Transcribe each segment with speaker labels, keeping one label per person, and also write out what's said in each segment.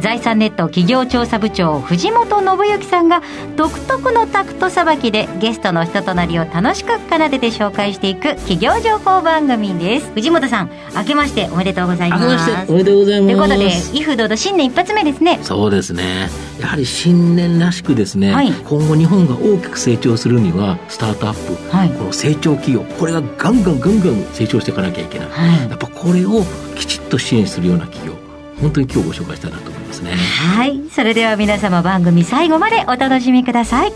Speaker 1: 財産ネット企業調査部長藤本信之さんが独特のタクトさばきでゲストの人となりを楽しく奏でて紹介していく企業情報番組です。藤本さん明けましておめでとうございます。
Speaker 2: 明けましておめでとうございます。
Speaker 1: ということで威風堂々新年一発目ですね。
Speaker 2: そうですね。やはり新年らしくですね、
Speaker 1: はい、
Speaker 2: 今後日本が大きく成長するにはスタートアップ、はい、この成長企業これがガンガンガンガン成長していかなきゃいけない、はい、やっぱこれをきちっと支援するような企業本当に今日ご紹介したいなとすね。
Speaker 1: はい。それでは皆様番組最後までお楽しみください。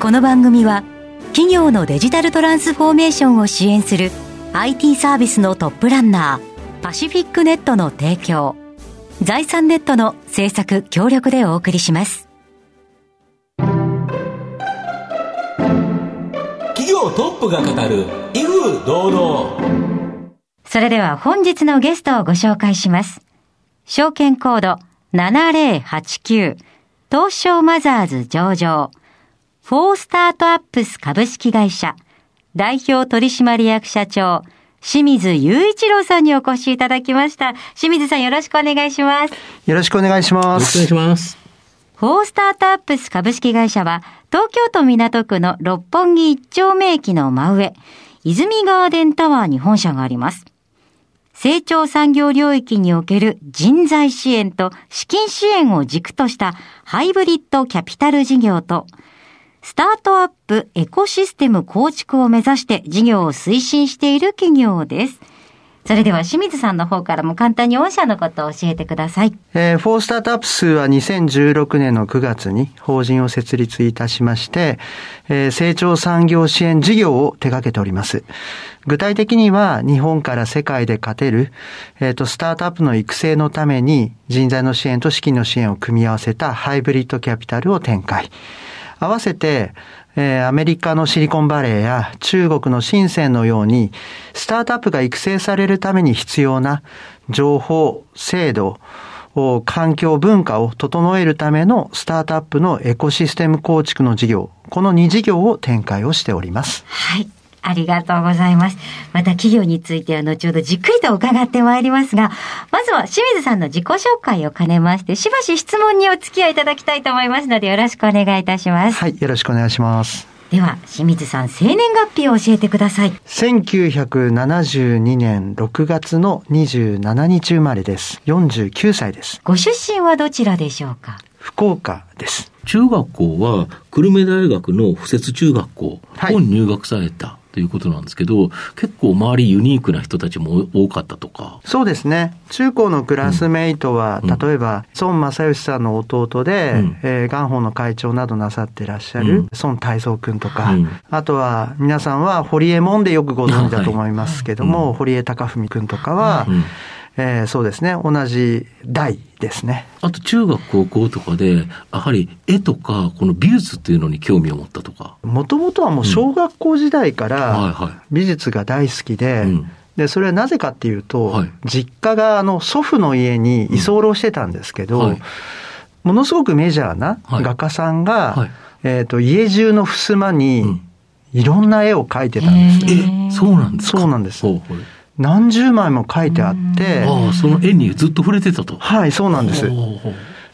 Speaker 1: この番組は企業のデジタルトランスフォーメーションを支援する IT サービスのトップランナーパシフィックネットの提供財産ネットの制作協力でお送りします。
Speaker 2: 企業トップが語る威風堂々。
Speaker 1: それでは本日のゲストをご紹介します。証券コード7089東証マザーズ上場フォースタートアップス株式会社代表取締役社長清水雄一郎さんにお越しいただきました。清水さんよろしくお願いします。
Speaker 3: よろしくお願いします。
Speaker 2: よろしくお願いします。
Speaker 1: フォースタートアップス株式会社は、東京都港区の六本木一丁目駅の真上、泉ガーデンタワーに本社があります。成長産業領域における人材支援と資金支援を軸としたハイブリッドキャピタル事業と、スタートアップエコシステム構築を目指して事業を推進している企業です。それでは清水さんの方からも簡単に御社のことを教えてください。
Speaker 3: えー、フォースタートアップスは2016年の9月に法人を設立いたしまして、えー、成長産業支援事業を手掛けております。具体的には日本から世界で勝てる、えっ、ー、と、スタートアップの育成のために人材の支援と資金の支援を組み合わせたハイブリッドキャピタルを展開。合わせて、え、アメリカのシリコンバレーや中国の深センのように、スタートアップが育成されるために必要な情報、制度、環境、文化を整えるためのスタートアップのエコシステム構築の事業、この2事業を展開をしております。
Speaker 1: はい。ありがとうございます。また企業については後ほどじっくりと伺ってまいりますが、まずは清水さんの自己紹介を兼ねまして、しばし質問にお付き合いいただきたいと思いますので、よろしくお願いいたします。
Speaker 3: はい、よろしくお願いします。
Speaker 1: では、清水さん、生年月日を教えてください。
Speaker 3: 1972年6月の27日生まれです。49歳です。
Speaker 1: ご出身はどちらでしょうか？
Speaker 3: 福岡です。
Speaker 2: 中学校は久留米大学の附設中学校、はい、入学された。ということなんですけど、結構周りユニークな人たちも多かったとか。
Speaker 3: そうですね。中高のクラスメイトは、うん、例えば、孫正義さんの弟で、うん、えー、元宝の会長などなさってらっしゃる、孫大蔵君とか、うん、あとは、皆さんは堀江門でよくご存知だと思いますけども、はい、堀江貴文君とかは、えー、そうですね、同じ代ですね。
Speaker 2: あと中学高校とかで、やはり絵とか、この美術っていうのに興味を持ったとか。
Speaker 3: もともとはもう小学校時代から美術が大好きで、で、それはなぜかっていうと、はい、実家があの祖父の家に居候してたんですけど、うんはい、ものすごくメジャーな画家さんが、はい、えっ、ー、と、家中の襖にいろんな絵を描いてたんです、
Speaker 2: ね、え、そうなんです
Speaker 3: か？そうなんです。何十枚も書いてあって。
Speaker 2: ああ、その絵にずっと触れてたと。
Speaker 3: はい、そうなんです。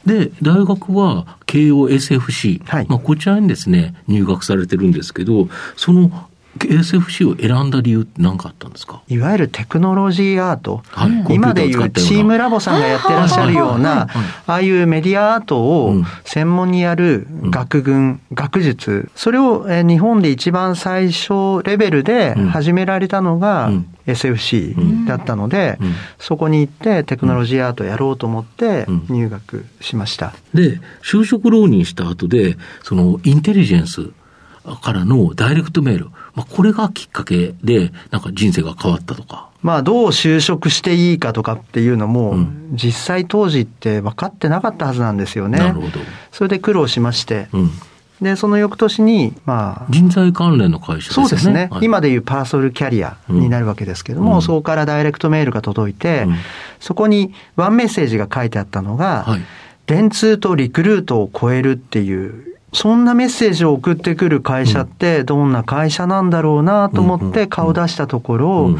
Speaker 2: で、大学は慶応 SFC、はい、まあ、こちらにですね、入学されてるんですけど、その SFC を選んだ理由って何かあったんですか？
Speaker 3: いわゆるテクノロジーアート、はい、今でいうチームラボさんがやってらっしゃるような、ああいうメディアアートを専門にやる学群、うん、学術、それを日本で一番最初レベルで始められたのが、SFC だったので、うん。うん、そこに行ってテクノロジーアートやろうと思って入学しました。
Speaker 2: で、就職浪人した後で、そのインテリジェンスからのダイレクトメール、まあ、これがきっかけで、なんか人生が変わったとか。
Speaker 3: まあ、どう就職していいかとかっていうのも、うん、実際当時って分かってなかったはずなんですよね。なるほど。それで苦労しまして、うん、で、その翌年に、ま
Speaker 2: あ。人材関連の会社ですね。
Speaker 3: そうですね。はい、今でいうパーソルキャリアになるわけですけども、うん、そこからダイレクトメールが届いて、うん、そこにワンメッセージが書いてあったのが、はい、電通とリクルートを超えるっていう、そんなメッセージを送ってくる会社ってどんな会社なんだろうなと思って顔出したところ、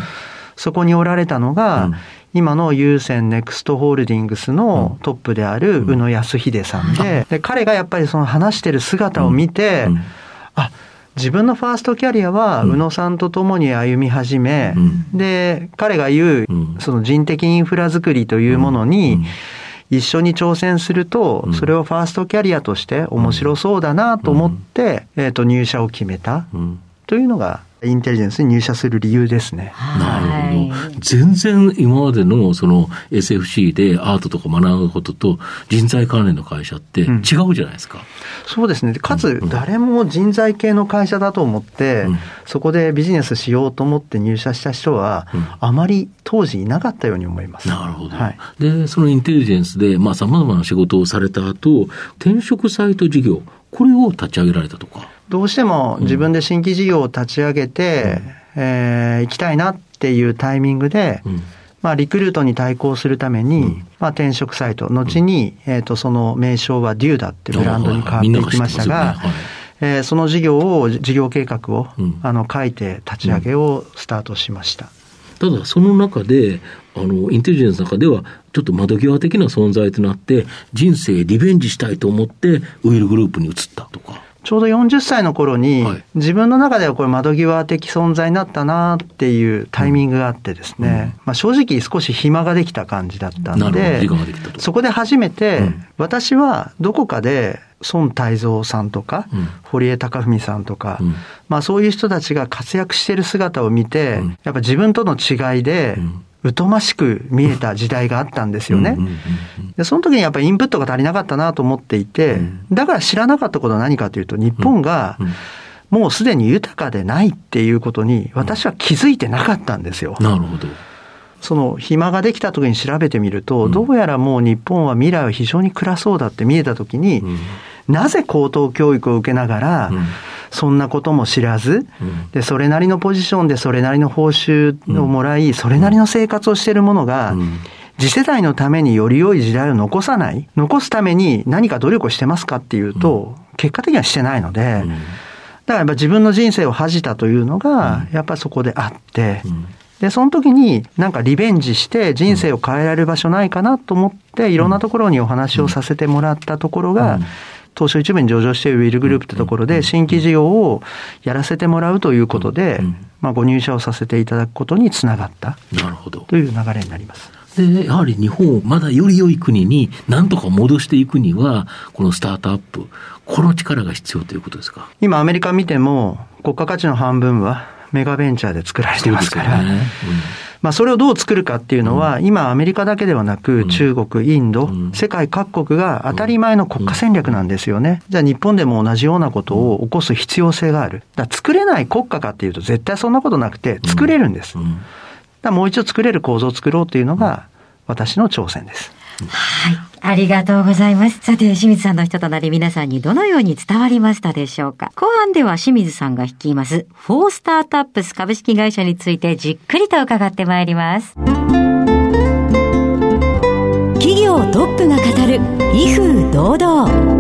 Speaker 3: そこにおられたのが、今の優先ネクストホールディングスのトップである宇野康秀さんで、で彼がやっぱりその話してる姿を見て、あ自分のファーストキャリアは宇野さんと共に歩み始め、で、彼が言う、その人的インフラ作りというものに、一緒に挑戦すると、それをファーストキャリアとして面白そうだなと思って、えっ、と、入社を決めたというのが、インテリジェンスに入社する理由ですね。
Speaker 2: なるほど。全然今までのその SFC でアートとか学ぶことと人材関連の会社って違うじゃないですか。うん、
Speaker 3: そうですね。かつ誰も人材系の会社だと思って、うん、そこでビジネスしようと思って入社した人は、あまり当時いなかったように思います。
Speaker 2: なるほど。はい、で、そのインテリジェンスで、まあ様々な仕事をされた後、転職サイト事業、これを立ち上げられたとか。
Speaker 3: どうしても自分で新規事業を立ち上げて、うん、えー、行きたいなっていうタイミングで、うん、まあ、リクルートに対抗するために、うん、まあ、転職サイト、後に、えっ、ー、と、その名称はデューダっていうブランドに変わっていきましたが、えー、その事業を、事業計画を、あの、書いて立ち上げをスタートしました。
Speaker 2: ただ、その中で、あの、インテリジェンスの中では、ちょっと窓際的な存在となって、人生リベンジしたいと思って、ウィルグループに移ったとか。
Speaker 3: ちょうど40歳の頃に、はい、自分の中ではこれ窓際的存在になったなっていうタイミングがあってですね、うん、まあ、正直少し暇ができた感じだったんで、そこで初めて、うん、私はどこかで孫泰造さんとか、うん、堀江貴文さんとか、まあそういう人たちが活躍している姿を見て、やっぱ自分との違いで、疎ましく見えた時代があったんですよね。で、その時にやっぱりインプットが足りなかったなと思っていて、だから知らなかったことは何かというと、日本がもうすでに豊かでないっていうことに私は気づいてなかったんですよ。
Speaker 2: なるほど。
Speaker 3: その暇ができた時に調べてみると、どうやらもう日本は未来は非常に暗そうだって見えた時に、なぜ高等教育を受けながら、そんなことも知らず、で、それなりのポジションでそれなりの報酬をもらい、それなりの生活をしているものが、次世代のためにより良い時代を残さない、残すために何か努力をしてますかっていうと、結果的にはしてないので、だからやっぱ自分の人生を恥じたというのが、やっぱそこであって、で、その時になんかリベンジして人生を変えられる場所ないかなと思って、いろんなところにお話をさせてもらったところが、東証一部に上場しているウィルグループってところで、新規事業をやらせてもらうということで、まあ、ご入社をさせていただくことにつながったなるほど。という流れになります。
Speaker 2: で、やはり日本をまだより良い国になんとか戻していくには、このスタートアップ、この力が必要ということですか？
Speaker 3: 今、アメリカ見ても、国家価値の半分はメガベンチャーで作られてますから、ね。うん、まあ、それをどう作るかっていうのは、今、アメリカだけではなく、中国、インド、世界各国が当たり前の国家戦略なんですよね。じゃあ、日本でも同じようなことを起こす必要性がある。だ作れない国家かっていうと、絶対そんなことなくて、作れるんです。だもう一度作れる構造を作ろうっていうのが、私の挑戦です。
Speaker 1: はい。ありがとうございます。さて、清水さんの人となり皆さんにどのように伝わりましたでしょうか？後半では清水さんが率います、フォースタートアップス株式会社についてじっくりと伺ってまいります。企業トップが語る、威風堂々。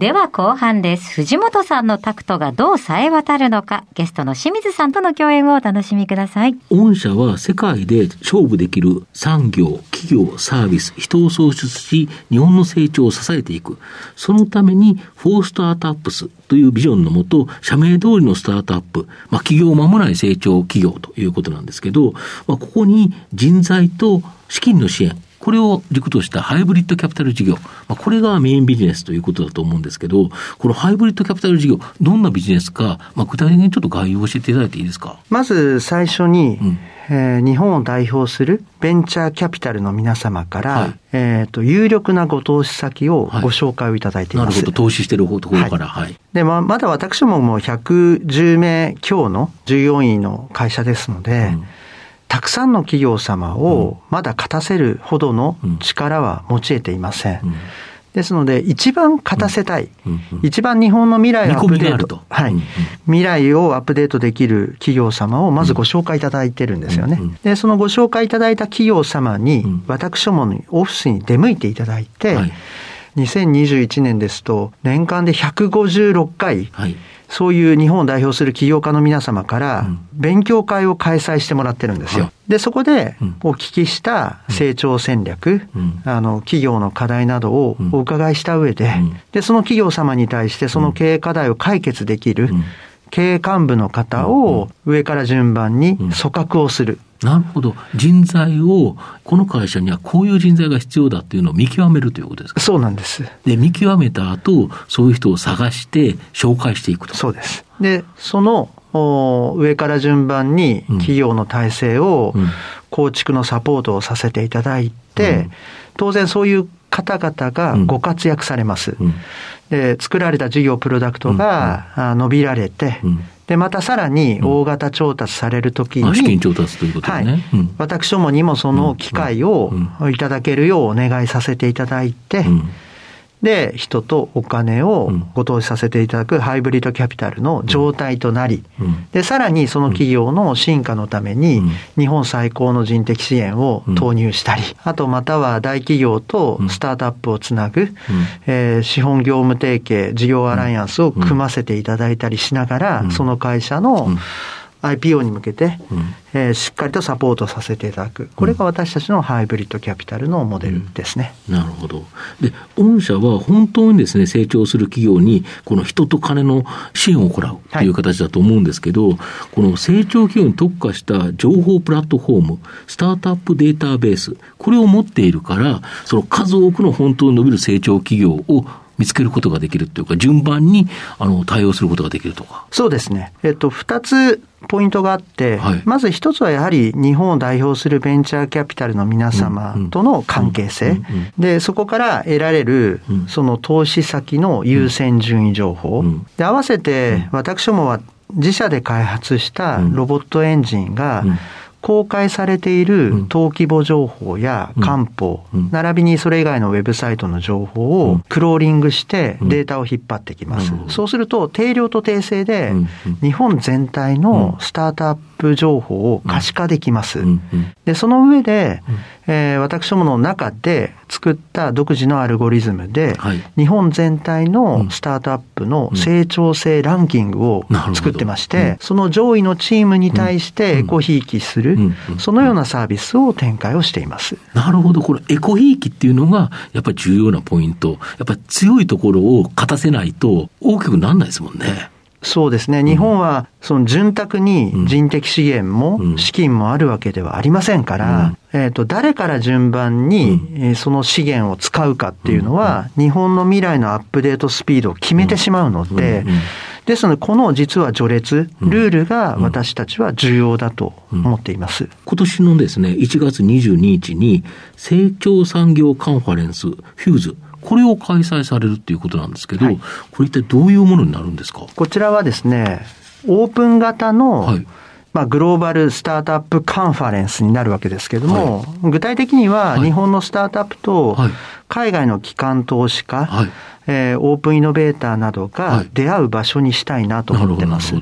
Speaker 1: では後半です。藤本さんのタクトがどう冴え渡るのか、ゲストの清水さんとの共演をお楽しみください。
Speaker 2: 御社は世界で勝負できる産業、企業、サービス、人を創出し、日本の成長を支えていく。そのために、フォースタートアップスというビジョンのもと、社名通りのスタートアップ、まあ、企業を間もない成長企業ということなんですけど、まあ、ここに人材と資金の支援、これを軸としたハイブリッドキャピタル事業、まあ、これがメインビジネスということだと思うんですけど、このハイブリッドキャピタル事業、どんなビジネスか、まあ、具体的にちょっと概要を教えていただいていいですか？
Speaker 3: まず最初に、うんえー、日本を代表するベンチャーキャピタルの皆様から、はい、えっ、と、有力なご投資先をご紹介をいただいています。はい、
Speaker 2: なるほど、投資しているところから。はい。
Speaker 3: で、まあ、まだ私ももう110名強の従業員の会社ですので、うんたくさんの企業様をまだ勝たせるほどの力は持ち得ていません。ですので、一番勝たせたい、うん。うん、一番日本の未来をアップデート、はい、うんうん、未来をアップデートできる企業様をまずご紹介いただいてるんですよね。うんうん、で、そのご紹介いただいた企業様に、私どものオフィスに出向いていただいて、はい、2021年ですと、年間で156回、はいそういう日本を代表する起業家の皆様から勉強会を開催してもらってるんですよ。で、そこでお聞きした成長戦略、あの、企業の課題などをお伺いした上で、で、その企業様に対してその経営課題を解決できる経営幹部の方を上から順番に組閣をする。
Speaker 2: なるほど。人材を、この会社にはこういう人材が必要だっていうのを見極めるということですか？
Speaker 3: そうなんです。
Speaker 2: で、見極めた後、そういう人を探して紹介していくと。
Speaker 3: そうです。で、その、上から順番に企業の体制を構築のサポートをさせていただいて、うん、当然そういう方々がご活躍されます。うん、で作られた事業プロダクトが伸びられて、で、またさらに大型調達されるときに、うん、
Speaker 2: 資金調達ということね。はい。
Speaker 3: うん、私どもにもその機会をいただけるようお願いさせていただいて、うんで、人とお金をご投資させていただくハイブリッドキャピタルの状態となり、で、さらにその企業の進化のために、日本最高の人的支援を投入したり、あとまたは大企業とスタートアップをつなぐ、えー、資本業務提携、事業アライアンスを組ませていただいたりしながら、その会社の、IPO に向けて、うん、えー、しっかりとサポートさせていただく、これが私たちのハイブリッドキャピタルのモデルですね。
Speaker 2: うん、なるほど。で、御社は本当にですね、成長する企業に、この人と金の支援を行うという形だと思うんですけど、はい、この成長企業に特化した情報プラットフォーム、スタートアップデータベース、これを持っているから、その数多くの本当に伸びる成長企業を見つけることができるっていうか、順番にあの対応することができるとか。
Speaker 3: そうですね。えっと、二つポイントがあって、はい、まず一つはやはり日本を代表するベンチャーキャピタルの皆様との関係性。で、そこから得られる、その投資先の優先順位情報。で、合わせて、私どもは自社で開発したロボットエンジンが、公開されている登記簿情報や官報、並びにそれ以外のウェブサイトの情報をクローリングしてデータを引っ張ってきます。そうすると定量と訂正で日本全体のスタートアップ情報を可視化できます。で、その上で、えー、私どもの中で作った独自のアルゴリズムで、はい、日本全体のスタートアップの成長性ランキングを作ってまして、うん、その上位のチームに対してエコひいきする、そのようなサービスを展開をしています。
Speaker 2: なるほど。これエコひいきっていうのが、やっぱり重要なポイント。やっぱり強いところを勝たせないと大きくならないですもんね。
Speaker 3: そうですね。日本は、その潤沢に人的資源も資金もあるわけではありませんから、えっ、と、誰から順番にその資源を使うかっていうのは、日本の未来のアップデートスピードを決めてしまうので、ですので、この実は序列、ルールが私たちは重要だと思っています。
Speaker 2: 今年のですね、1月22日に、成長産業カンファレンス、フューズ、これを開催されるっていうことなんですけど、はい、これ一体どういうものになるんですか？
Speaker 3: こちらはですね、オープン型の、はい。まあ、グローバルスタートアップカンファレンスになるわけですけれども、はい、具体的には日本のスタートアップと海外の機関投資家、はい、えー、オープンイノベーターなどが出会う場所にしたいなと思ってます。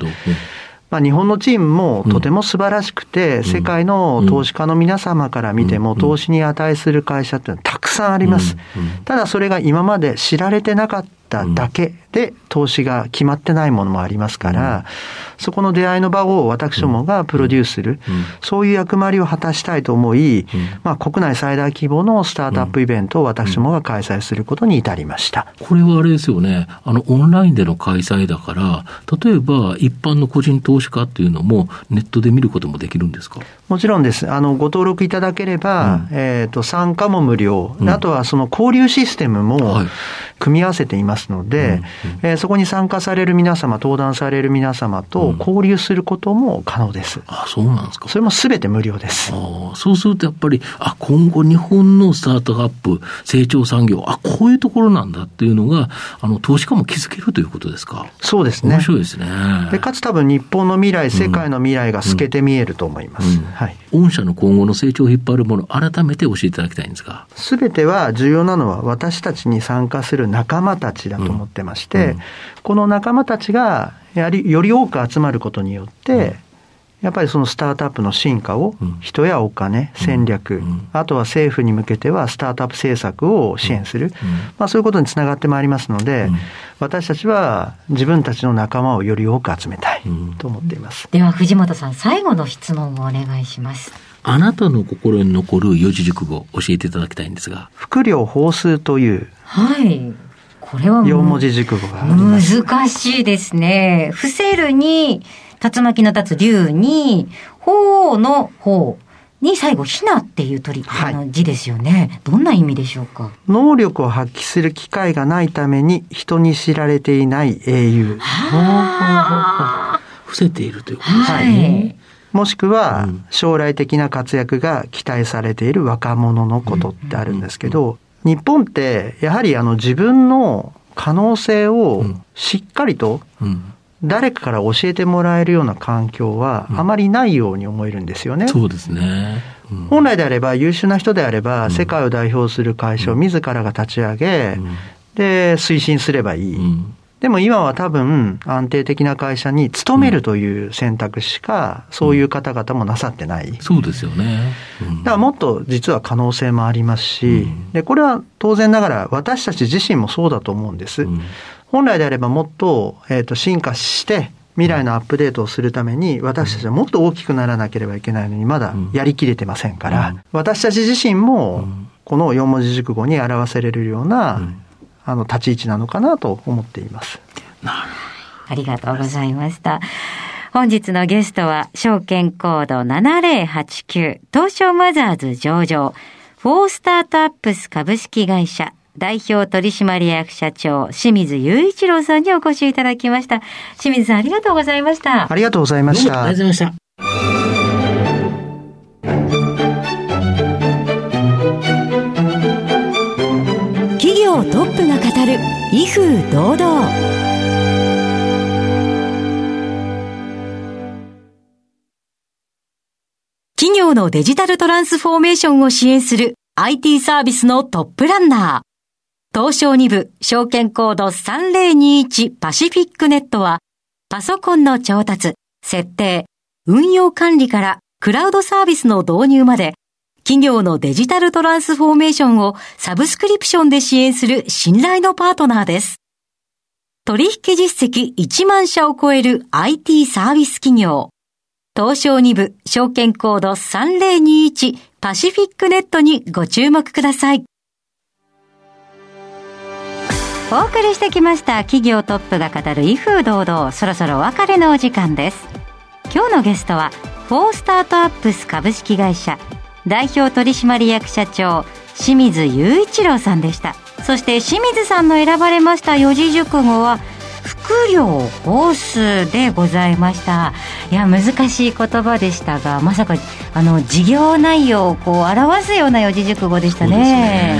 Speaker 3: まあ、日本のチームもとても素晴らしくて、世界の投資家の皆様から見ても、投資に値する会社ってたくさんあります。ただそれが今まで知られてなかっただけで投資が決まってないものもありますから、そこの出会いの場を私どもがプロデュースする、そういう役割を果たしたいと思い、まあ、国内最大規模のスタートアップイベントを私どもが開催することに至りました。
Speaker 2: これはあれですよね、あの、オンラインでの開催だから、例えば一般の個人投資家っていうのもネットで見ることもできるんですか？
Speaker 3: もちろんです。あの、ご登録いただければ、うん、えっ、と、参加も無料、うん、あとはその交流システムも組み合わせています。ので、うんうん、えー、そこに参加される皆様、登壇される皆様と交流することも可能です。うん、
Speaker 2: あそうなんですか。
Speaker 3: それもすべて無料です。
Speaker 2: あそうするとやっぱり、あ、今後日本のスタートアップ、成長産業、あ、こういうところなんだっていうのが、あの、投資家も気づけるということですか。
Speaker 3: そうですね。
Speaker 2: 面白いですね。
Speaker 3: で、かつ多分日本の未来、世界の未来が透けて見えると思います。はい。
Speaker 2: 御社の今後の成長を引っ張るもの、改めて教えていただきたいんですが。
Speaker 3: すべては重要なのは私たちに参加する仲間たちだと思ってまして、うん。うん、この仲間たちがやはりより多く集まることによって、やっぱりそのスタートアップの進化を人やお金、戦略、あとは政府に向けてはスタートアップ政策を支援する、まあ、そういうことにつながってまいりますので、私たちは自分たちの仲間をより多く集めたいと思っています。
Speaker 1: では藤本さん、最後の質問をお願いします。
Speaker 2: あなたの心に残る四字熟語教えていただきたいんですが。
Speaker 3: 副量法数という。
Speaker 1: はい。これは
Speaker 3: 四文字熟語が
Speaker 1: 難しいですね。伏せるに、竜巻の立つ竜に、鳳凰の鳳に最後、ひなっていう鳥、はい、の字ですよね。どんな意味でしょうか？
Speaker 3: 能力を発揮する機会がないために人に知られていない英雄。
Speaker 2: 伏せているということですね。はい
Speaker 3: もしくは将来的な活躍が期待されている若者のことってあるんですけど、日本ってやはりあの自分の可能性をしっかりと誰かから教えてもらえるような環境はあまりないように思えるんですよね。
Speaker 2: そうですね。
Speaker 3: うん、本来であれば優秀な人であれば世界を代表する会社を自らが立ち上げ、で推進すればいい。でも今は多分安定的な会社に勤めるという選択しか、そういう方々もなさってない。
Speaker 2: そうですよね。
Speaker 3: だからもっと実は可能性もありますし、で、これは当然ながら私たち自身もそうだと思うんです。本来であればもっと,、えー、と進化して未来のアップデートをするために私たちはもっと大きくならなければいけないのにまだやりきれてませんから、私たち自身もこの四文字熟語に表せれるような、あの立ち位置なのかなと思っています。
Speaker 1: ありがとうございました。本日のゲストは証券コード7089東証マザーズ上場フォースタートアップス株式会社代表取締役社長、清水雄一郎さんにお越しいただきました。清水さん、ありがとうございました。
Speaker 3: ありがとうございました。
Speaker 2: ありがとうございました。
Speaker 1: 企業トップが語る、威風堂々。企業のデジタルトランスフォーメーションを支援する IT サービスのトップランナー。東証2部証券コード3021パシフィックネットは、パソコンの調達、設定、運用管理からクラウドサービスの導入まで、企業のデジタルトランスフォーメーションをサブスクリプションで支援する信頼のパートナーです。取引実績1万社を超える IT サービス企業。東証2部証券コード3021パシフィックネットにご注目ください。お送りしてきました企業トップが語る威風堂々そろそろお別れのお時間です今日のゲストはフォースタートアップス株式会社代表取締役社長清水雄一郎さんでした。そして清水さんの選ばれました四字熟語は副業ホースでございました。いや難しい言葉でしたがまさかあの事業内容をこう表すような四字熟語でしたね。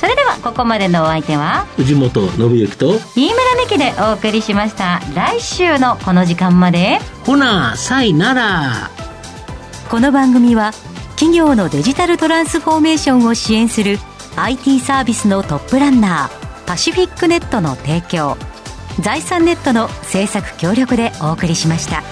Speaker 1: それではここまでのお相手は
Speaker 2: 藤本信之と
Speaker 1: 飯村美希でお送りしました。来週のこの時間まで。
Speaker 2: ほなさいなら。
Speaker 1: この番組は企業のデジタルトランスフォーメーションを支援する IT サービスのトップランナーパシフィックネットの提供財産ネットの制作協力でお送りしました。